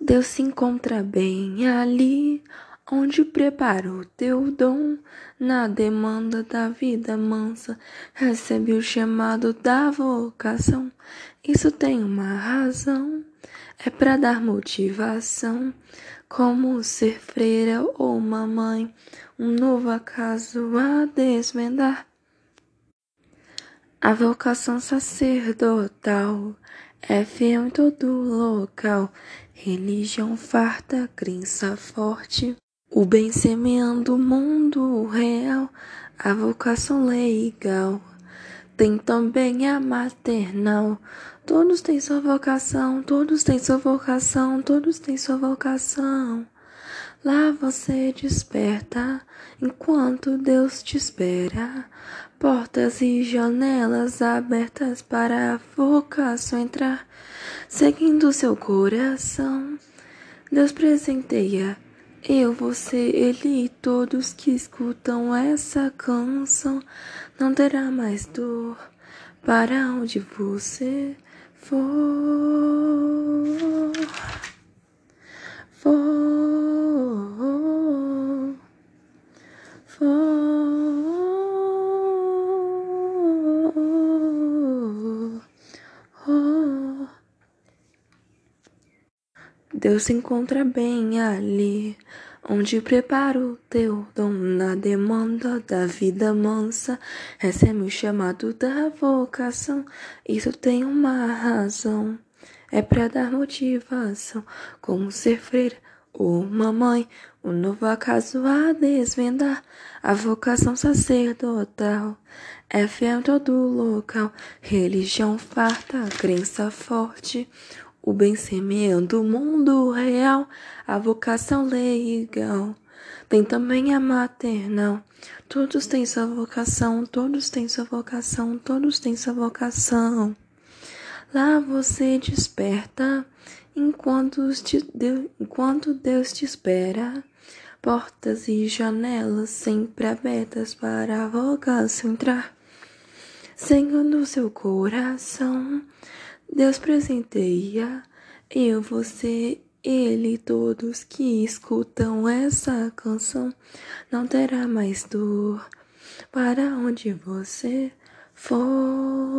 Deus se encontra bem ali, onde prepara o teu dom. Na demanda da vida mansa, recebe o chamado da vocação. Isso tem uma razão, é para dar motivação. Como ser freira ou mamãe, um novo acaso a desvendar. A vocação sacerdotal é fiel em todo local, religião farta, crença forte, o bem semeando o mundo real, a vocação legal. Tem também a maternal. Todos têm sua vocação, todos têm sua vocação, todos têm sua vocação. Lá você desperta enquanto Deus te espera. Portas e janelas abertas para a vocação entrar, seguindo seu coração. Deus presenteia eu, você, ele e todos que escutam essa canção. Não terá mais dor para onde você for. Deus se encontra bem ali, onde prepara o teu dom na demanda da vida mansa. Recebe o chamado da vocação, isso tem uma razão. É para dar motivação, como ser freira ou mamãe, um novo acaso a desvendar. A vocação sacerdotal é fiel em todo local, religião farta, crença forte o bem semeando o mundo real, a vocação legal. Tem também a maternal. Todos têm sua vocação, todos têm sua vocação, todos têm sua vocação. Lá você desperta enquanto, te, enquanto Deus te espera. Portas e janelas sempre abertas para a vocação entrar. Segundo seu coração, Deus presenteia eu, você, ele, todos que escutam essa canção. Não terá mais dor para onde você for.